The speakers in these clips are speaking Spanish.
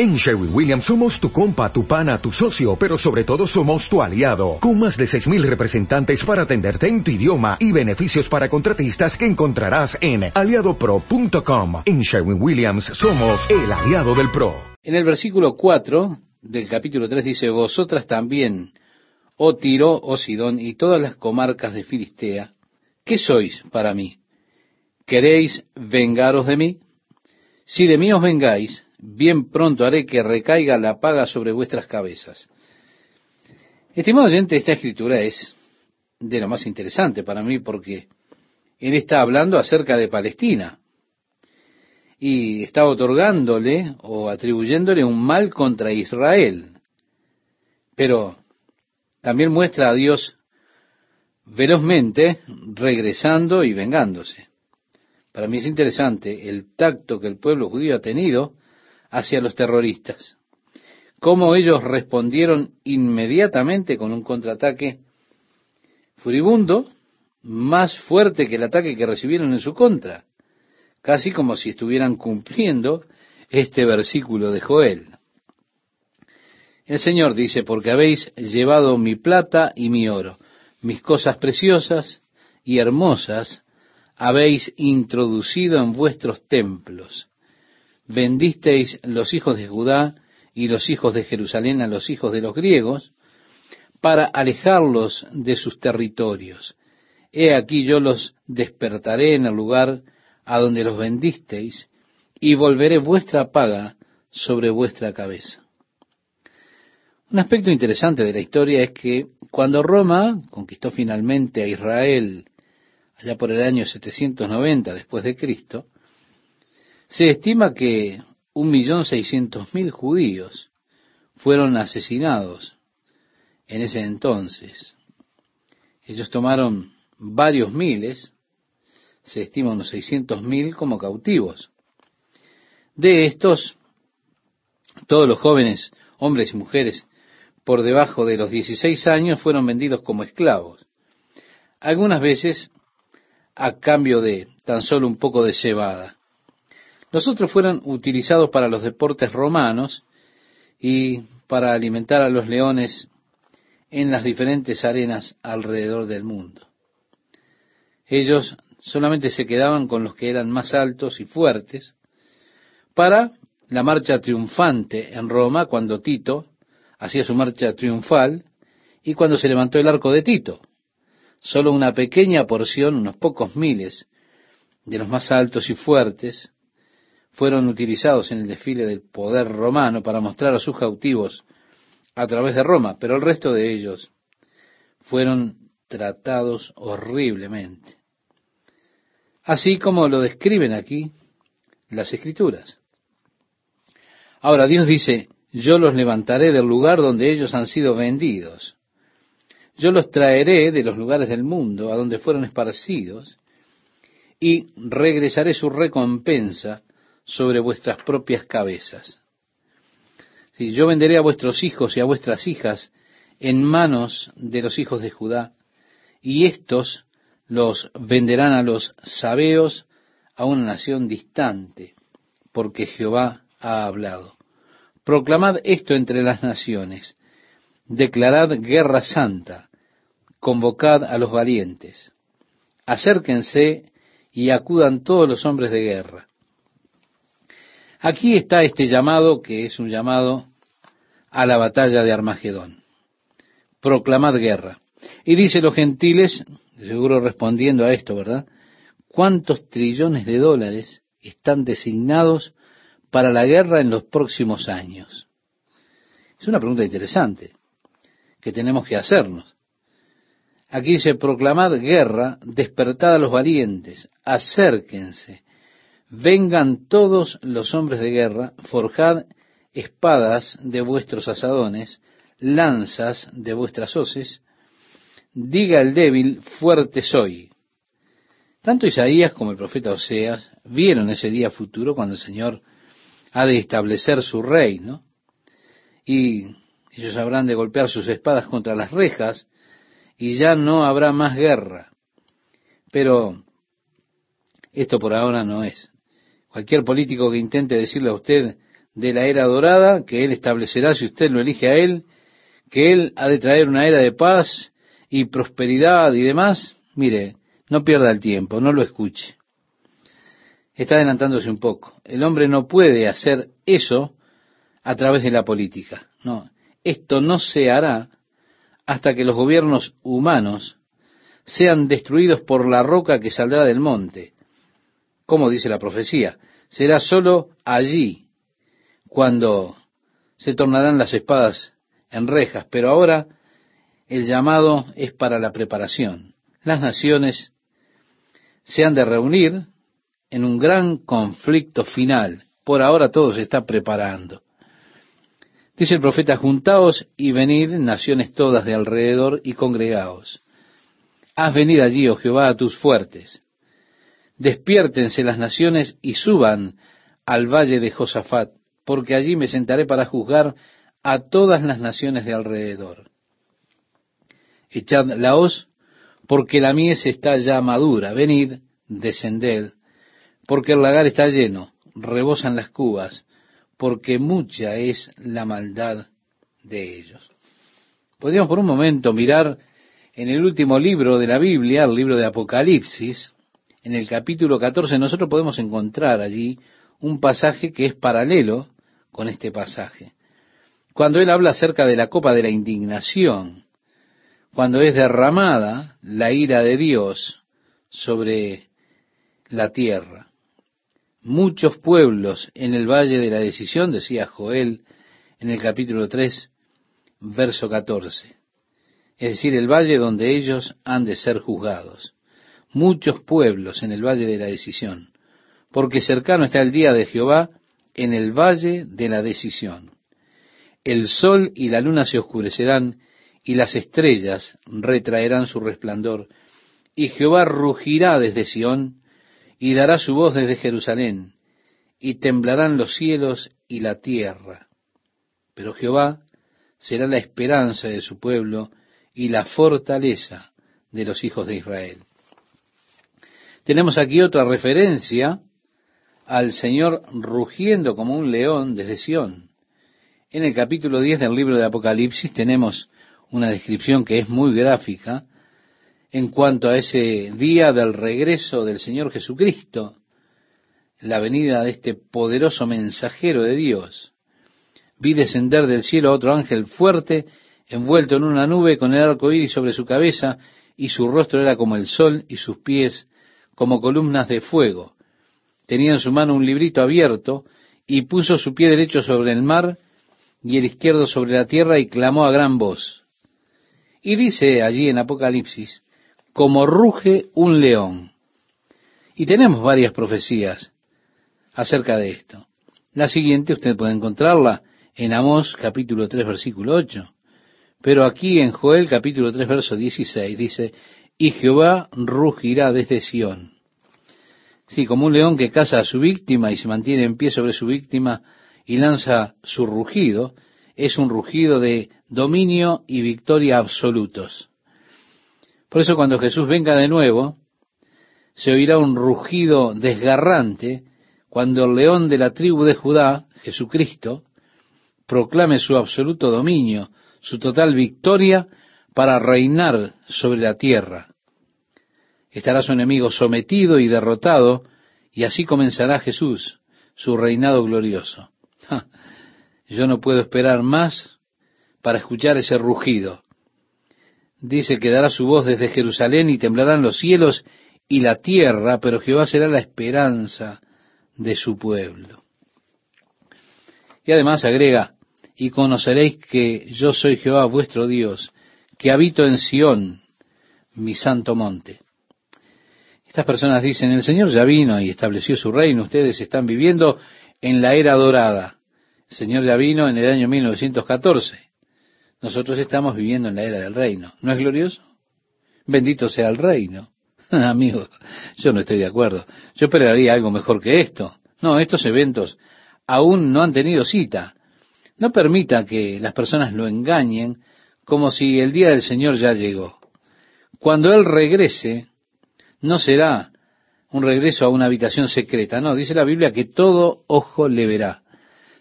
En Sherwin Williams somos tu compa, tu pana, tu socio, pero sobre todo somos tu aliado, con más de 6.000 representantes para atenderte en tu idioma y beneficios para contratistas que encontrarás en aliadopro.com. En Sherwin Williams somos el aliado del PRO. En el versículo 4 del capítulo 3 dice, Vosotras también, oh Tiro, oh Sidón, y todas las comarcas de Filistea, ¿qué sois para mí? ¿Queréis vengaros de mí? Si de mí os vengáis, bien pronto haré que recaiga la paga sobre vuestras cabezas. Estimado oyente, esta escritura es de lo más interesante para mí porque él está hablando acerca de Palestina y está otorgándole o atribuyéndole un mal contra Israel. Pero también muestra a Dios velozmente regresando y vengándose. Para mí es interesante el tacto que el pueblo judío ha tenido hacia los terroristas. Cómo ellos respondieron inmediatamente con un contraataque furibundo, más fuerte que el ataque que recibieron en su contra, casi como si estuvieran cumpliendo este versículo de Joel. El Señor dice, porque habéis llevado mi plata y mi oro, mis cosas preciosas y hermosas habéis introducido en vuestros templos vendisteis los hijos de Judá y los hijos de Jerusalén a los hijos de los griegos, para alejarlos de sus territorios. He aquí yo los despertaré en el lugar a donde los vendisteis, y volveré vuestra paga sobre vuestra cabeza. Un aspecto interesante de la historia es que cuando Roma conquistó finalmente a Israel allá por el año 790 después de Cristo, se estima que un millón seiscientos mil judíos fueron asesinados en ese entonces. Ellos tomaron varios miles, se estima unos seiscientos mil como cautivos. De estos, todos los jóvenes, hombres y mujeres, por debajo de los 16 años fueron vendidos como esclavos. Algunas veces a cambio de tan solo un poco de cebada. Los otros fueron utilizados para los deportes romanos y para alimentar a los leones en las diferentes arenas alrededor del mundo. Ellos solamente se quedaban con los que eran más altos y fuertes para la marcha triunfante en Roma cuando Tito hacía su marcha triunfal y cuando se levantó el arco de Tito. Solo una pequeña porción, unos pocos miles de los más altos y fuertes, fueron utilizados en el desfile del poder romano para mostrar a sus cautivos a través de Roma, pero el resto de ellos fueron tratados horriblemente. Así como lo describen aquí las escrituras. Ahora Dios dice, yo los levantaré del lugar donde ellos han sido vendidos. Yo los traeré de los lugares del mundo a donde fueron esparcidos y regresaré su recompensa sobre vuestras propias cabezas. Yo venderé a vuestros hijos y a vuestras hijas en manos de los hijos de Judá, y éstos los venderán a los sabeos a una nación distante, porque Jehová ha hablado. Proclamad esto entre las naciones, declarad guerra santa, convocad a los valientes, acérquense y acudan todos los hombres de guerra. Aquí está este llamado que es un llamado a la batalla de Armagedón. Proclamad guerra. Y dice los gentiles, seguro respondiendo a esto, ¿verdad? ¿Cuántos trillones de dólares están designados para la guerra en los próximos años? Es una pregunta interesante que tenemos que hacernos. Aquí dice, proclamad guerra, despertad a los valientes, acérquense, Vengan todos los hombres de guerra, forjad espadas de vuestros asadones, lanzas de vuestras hoces, diga el débil, fuerte soy. Tanto Isaías como el profeta Oseas vieron ese día futuro cuando el Señor ha de establecer su reino, y ellos habrán de golpear sus espadas contra las rejas, y ya no habrá más guerra. Pero esto por ahora no es. Cualquier político que intente decirle a usted de la era dorada que Él establecerá si usted lo elige a Él, que Él ha de traer una era de paz y prosperidad y demás, mire, no pierda el tiempo, no lo escuche. Está adelantándose un poco. El hombre no puede hacer eso a través de la política. No, esto no se hará hasta que los gobiernos humanos sean destruidos por la roca que saldrá del monte. Como dice la profecía, será sólo allí cuando se tornarán las espadas en rejas, pero ahora el llamado es para la preparación. Las naciones se han de reunir en un gran conflicto final. Por ahora todo se está preparando. Dice el profeta, juntaos y venid, naciones todas de alrededor, y congregaos. Haz venir allí, oh Jehová, a tus fuertes. Despiértense las naciones y suban al valle de Josafat, porque allí me sentaré para juzgar a todas las naciones de alrededor. Echad la hoz, porque la mies está ya madura. Venid, descended, porque el lagar está lleno, rebosan las cubas, porque mucha es la maldad de ellos. Podríamos por un momento mirar en el último libro de la Biblia, el libro de Apocalipsis, en el capítulo 14, nosotros podemos encontrar allí un pasaje que es paralelo con este pasaje. Cuando él habla acerca de la copa de la indignación, cuando es derramada la ira de Dios sobre la tierra muchos pueblos en el valle de la decisión, decía Joel en el capítulo 3, verso 14. Es decir, el valle donde ellos han de ser juzgados. Muchos pueblos en el valle de la decisión, porque cercano está el día de Jehová en el valle de la decisión. El sol y la luna se oscurecerán y las estrellas retraerán su resplandor, y Jehová rugirá desde Sión y dará su voz desde Jerusalén, y temblarán los cielos y la tierra. Pero Jehová será la esperanza de su pueblo y la fortaleza de los hijos de Israel. Tenemos aquí otra referencia al Señor rugiendo como un león desde Sión. En el capítulo 10 del libro de Apocalipsis tenemos una descripción que es muy gráfica en cuanto a ese día del regreso del Señor Jesucristo, la venida de este poderoso mensajero de Dios. Vi descender del cielo a otro ángel fuerte, envuelto en una nube con el arco iris sobre su cabeza, y su rostro era como el sol y sus pies como columnas de fuego. Tenía en su mano un librito abierto, y puso su pie derecho sobre el mar y el izquierdo sobre la tierra, y clamó a gran voz. Y dice allí en Apocalipsis, como ruge un león. Y tenemos varias profecías acerca de esto. La siguiente usted puede encontrarla en Amós capítulo 3 versículo 8. Pero aquí en Joel capítulo 3 verso 16 dice, y Jehová rugirá desde Sión. Sí, como un león que caza a su víctima y se mantiene en pie sobre su víctima y lanza su rugido, es un rugido de dominio y victoria absolutos. Por eso cuando Jesús venga de nuevo, se oirá un rugido desgarrante cuando el león de la tribu de Judá, Jesucristo, proclame su absoluto dominio, su total victoria para reinar sobre la tierra. Estará su enemigo sometido y derrotado, y así comenzará Jesús, su reinado glorioso. yo no puedo esperar más para escuchar ese rugido dice que dará su voz desde Jerusalén y temblarán los cielos y la tierra, pero Jehová será la esperanza de su pueblo. Y además agrega, y conoceréis que yo soy Jehová vuestro Dios, que habito en Sión, mi santo monte. Estas personas dicen, el Señor ya vino y estableció su reino, ustedes están viviendo en la era dorada. El Señor ya vino en el año 1914. Nosotros estamos viviendo en la era del reino. ¿No es glorioso? Bendito sea el reino. Amigo, yo no estoy de acuerdo. Yo esperaría algo mejor que esto. No, estos eventos aún no han tenido cita. No permita que las personas lo engañen como si el día del Señor ya llegó. Cuando Él regrese, no será un regreso a una habitación secreta. No, dice la Biblia que todo ojo le verá.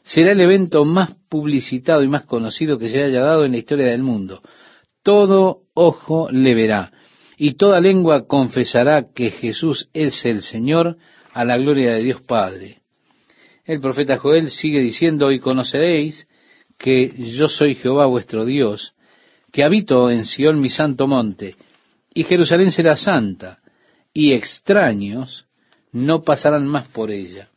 será el evento más publicitado y más conocido que se haya dado en la historia del mundo. Todo ojo le verá y toda lengua confesará que Jesús es el Señor a la gloria de Dios Padre. El profeta Joel sigue diciendo, y conoceréis que yo soy Jehová vuestro Dios, que habito en Sión mi santo monte, y Jerusalén será santa, y extraños no pasarán más por ella.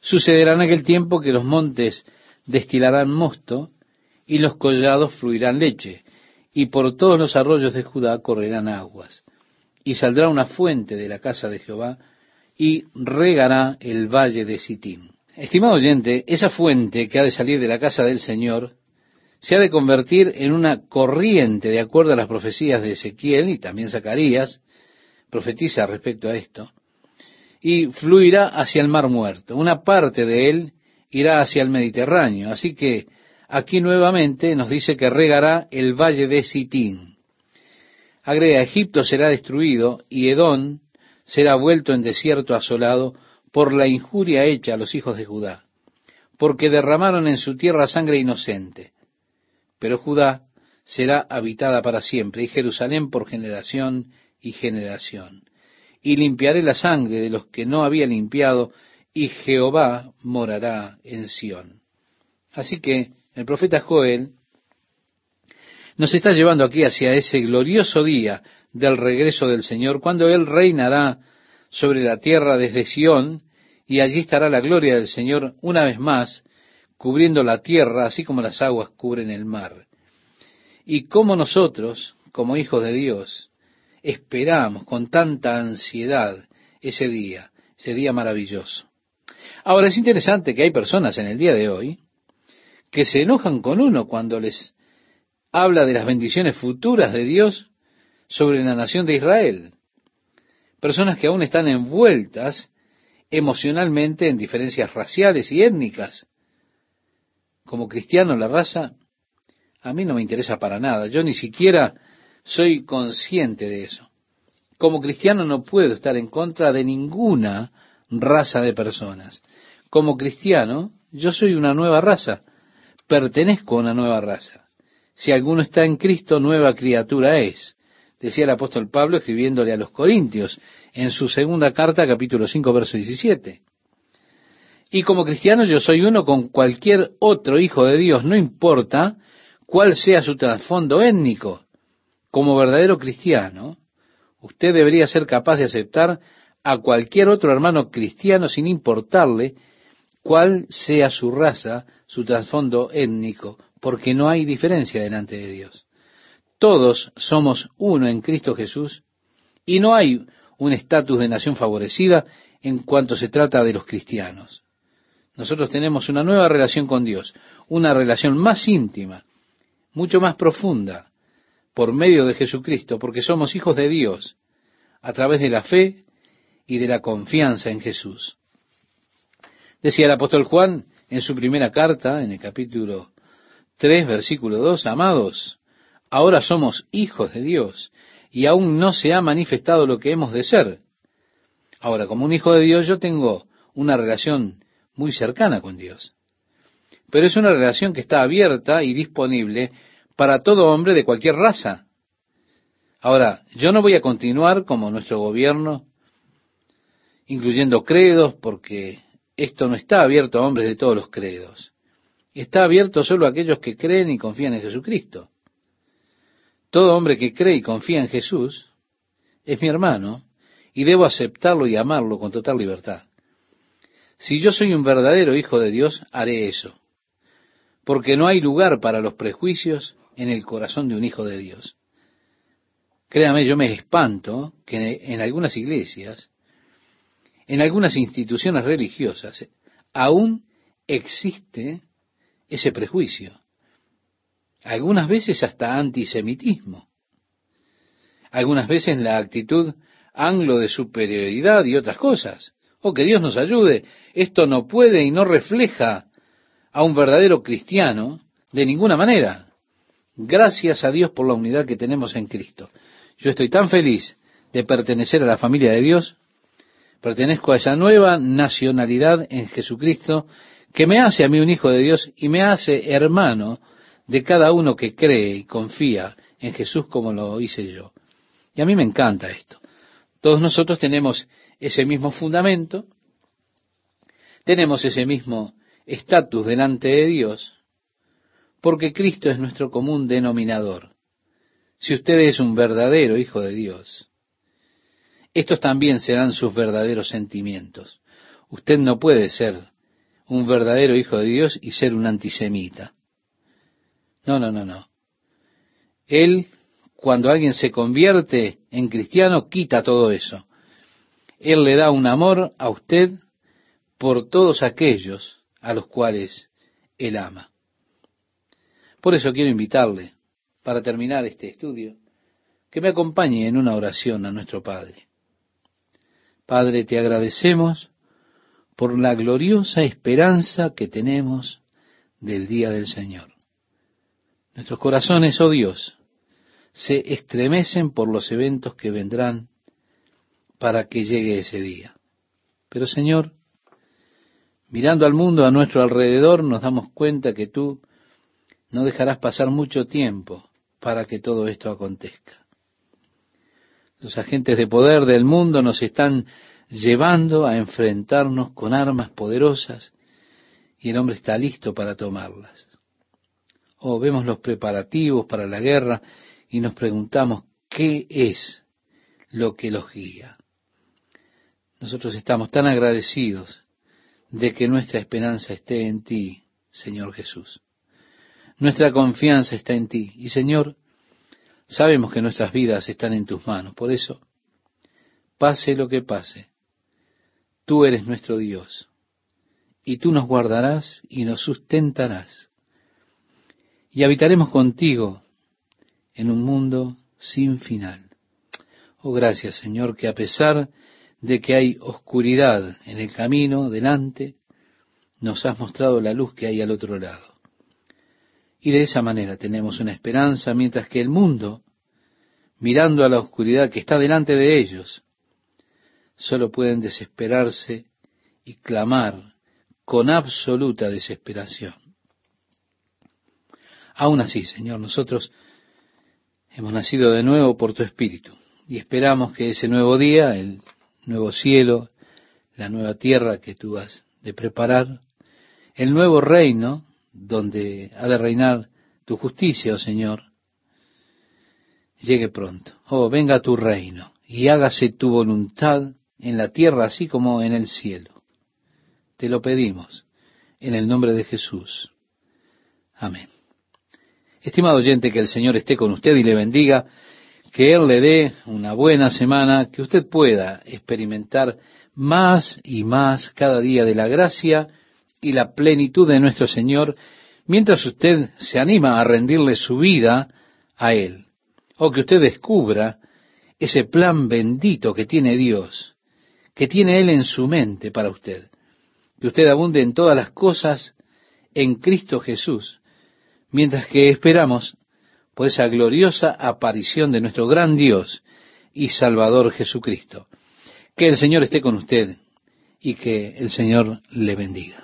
Sucederá en aquel tiempo que los montes destilarán mosto, y los collados fluirán leche, y por todos los arroyos de Judá correrán aguas. Y saldrá una fuente de la casa de Jehová, y regará el valle de Sitín. Estimado oyente, esa fuente que ha de salir de la casa del Señor se ha de convertir en una corriente de acuerdo a las profecías de Ezequiel y también Zacarías, profetiza respecto a esto, y fluirá hacia el mar muerto. Una parte de él irá hacia el Mediterráneo. Así que aquí nuevamente nos dice que regará el valle de Sitín. Agrega, Egipto será destruido y Edón será vuelto en desierto asolado por la injuria hecha a los hijos de Judá, porque derramaron en su tierra sangre inocente. Pero Judá será habitada para siempre y Jerusalén por generación y generación. Y limpiaré la sangre de los que no había limpiado, y Jehová morará en Sión. Así que el profeta Joel nos está llevando aquí hacia ese glorioso día del regreso del Señor, cuando Él reinará sobre la tierra desde Sión, y allí estará la gloria del Señor una vez más, cubriendo la tierra, así como las aguas cubren el mar. Y como nosotros, como hijos de Dios, esperamos con tanta ansiedad ese día, ese día maravilloso. Ahora es interesante que hay personas en el día de hoy que se enojan con uno cuando les habla de las bendiciones futuras de Dios sobre la nación de Israel. Personas que aún están envueltas emocionalmente en diferencias raciales y étnicas. Como cristiano, la raza a mí no me interesa para nada. Yo ni siquiera soy consciente de eso. Como cristiano no puedo estar en contra de ninguna raza de personas. Como cristiano, yo soy una nueva raza. Pertenezco a una nueva raza. Si alguno está en Cristo, nueva criatura es. Decía el apóstol Pablo escribiéndole a los Corintios en su segunda carta, capítulo 5, verso 17. Y como cristiano yo soy uno con cualquier otro hijo de Dios, no importa cuál sea su trasfondo étnico. Como verdadero cristiano, usted debería ser capaz de aceptar a cualquier otro hermano cristiano sin importarle cuál sea su raza, su trasfondo étnico, porque no hay diferencia delante de Dios. Todos somos uno en Cristo Jesús y no hay un estatus de nación favorecida en cuanto se trata de los cristianos. Nosotros tenemos una nueva relación con Dios, una relación más íntima, mucho más profunda, por medio de Jesucristo, porque somos hijos de Dios, a través de la fe y de la confianza en Jesús. Decía el apóstol Juan en su primera carta, en el capítulo 3, versículo 2, amados, ahora somos hijos de Dios, y aún no se ha manifestado lo que hemos de ser. Ahora, como un hijo de Dios, yo tengo una relación muy cercana con Dios. Pero es una relación que está abierta y disponible para todo hombre de cualquier raza. Ahora, yo no voy a continuar como nuestro gobierno, incluyendo credos, porque esto no está abierto a hombres de todos los credos. Está abierto solo a aquellos que creen y confían en Jesucristo. Todo hombre que cree y confía en Jesús es mi hermano y debo aceptarlo y amarlo con total libertad. Si yo soy un verdadero hijo de Dios, haré eso, porque no hay lugar para los prejuicios en el corazón de un hijo de Dios. Créame, yo me espanto que en algunas iglesias, en algunas instituciones religiosas, aún existe ese prejuicio. Algunas veces hasta antisemitismo. Algunas veces la actitud anglo de superioridad y otras cosas. Que Dios nos ayude. Esto no puede y no refleja a un verdadero cristiano de ninguna manera. Gracias a Dios por la unidad que tenemos en Cristo. Yo estoy tan feliz de pertenecer a la familia de Dios, pertenezco a esa nueva nacionalidad en Jesucristo que me hace a mí un hijo de Dios y me hace hermano de cada uno que cree y confía en Jesús como lo hice yo. Y a mí me encanta esto. Todos nosotros tenemos ese mismo fundamento, tenemos ese mismo estatus delante de Dios, porque Cristo es nuestro común denominador. Si usted es un verdadero hijo de Dios, estos también serán sus verdaderos sentimientos. Usted no puede ser un verdadero hijo de Dios y ser un antisemita. No, no, no, no. Él, cuando alguien se convierte en cristiano, quita todo eso. Él le da un amor a usted por todos aquellos a los cuales Él ama. Por eso quiero invitarle, para terminar este estudio, que me acompañe en una oración a nuestro Padre. Padre, te agradecemos por la gloriosa esperanza que tenemos del día del Señor. Nuestros corazones, oh Dios, se estremecen por los eventos que vendrán para que llegue ese día. Pero Señor, mirando al mundo a nuestro alrededor, nos damos cuenta que tú no dejarás pasar mucho tiempo para que todo esto acontezca. Los agentes de poder del mundo nos están llevando a enfrentarnos con armas poderosas y el hombre está listo para tomarlas. O oh, vemos los preparativos para la guerra y nos preguntamos qué es lo que los guía. Nosotros estamos tan agradecidos de que nuestra esperanza esté en ti, Señor Jesús. Nuestra confianza está en ti. Y Señor, sabemos que nuestras vidas están en tus manos. Por eso, pase lo que pase, Tú eres nuestro Dios, y tú nos guardarás y nos sustentarás. Y habitaremos contigo en un mundo sin final. Oh, gracias Señor, que a pesar de que hay oscuridad en el camino delante, nos has mostrado la luz que hay al otro lado. Y de esa manera tenemos una esperanza, mientras que el mundo, mirando a la oscuridad que está delante de ellos, solo pueden desesperarse y clamar con absoluta desesperación. Aún así, Señor, nosotros hemos nacido de nuevo por tu Espíritu y esperamos que ese nuevo día, el nuevo cielo, la nueva tierra que tú has de preparar, el nuevo reino donde ha de reinar tu justicia, oh Señor, llegue pronto. Oh, venga tu reino y hágase tu voluntad en la tierra así como en el cielo. Te lo pedimos en el nombre de Jesús. Amén. Estimado oyente, que el Señor esté con usted y le bendiga, que Él le dé una buena semana, que usted pueda experimentar más y más cada día de la gracia y la plenitud de nuestro Señor, mientras usted se anima a rendirle su vida a Él, o que usted descubra ese plan bendito que tiene Dios que tiene Él en su mente para usted. Que usted abunde en todas las cosas en Cristo Jesús, mientras que esperamos por esa gloriosa aparición de nuestro gran Dios y Salvador Jesucristo. Que el Señor esté con usted y que el Señor le bendiga.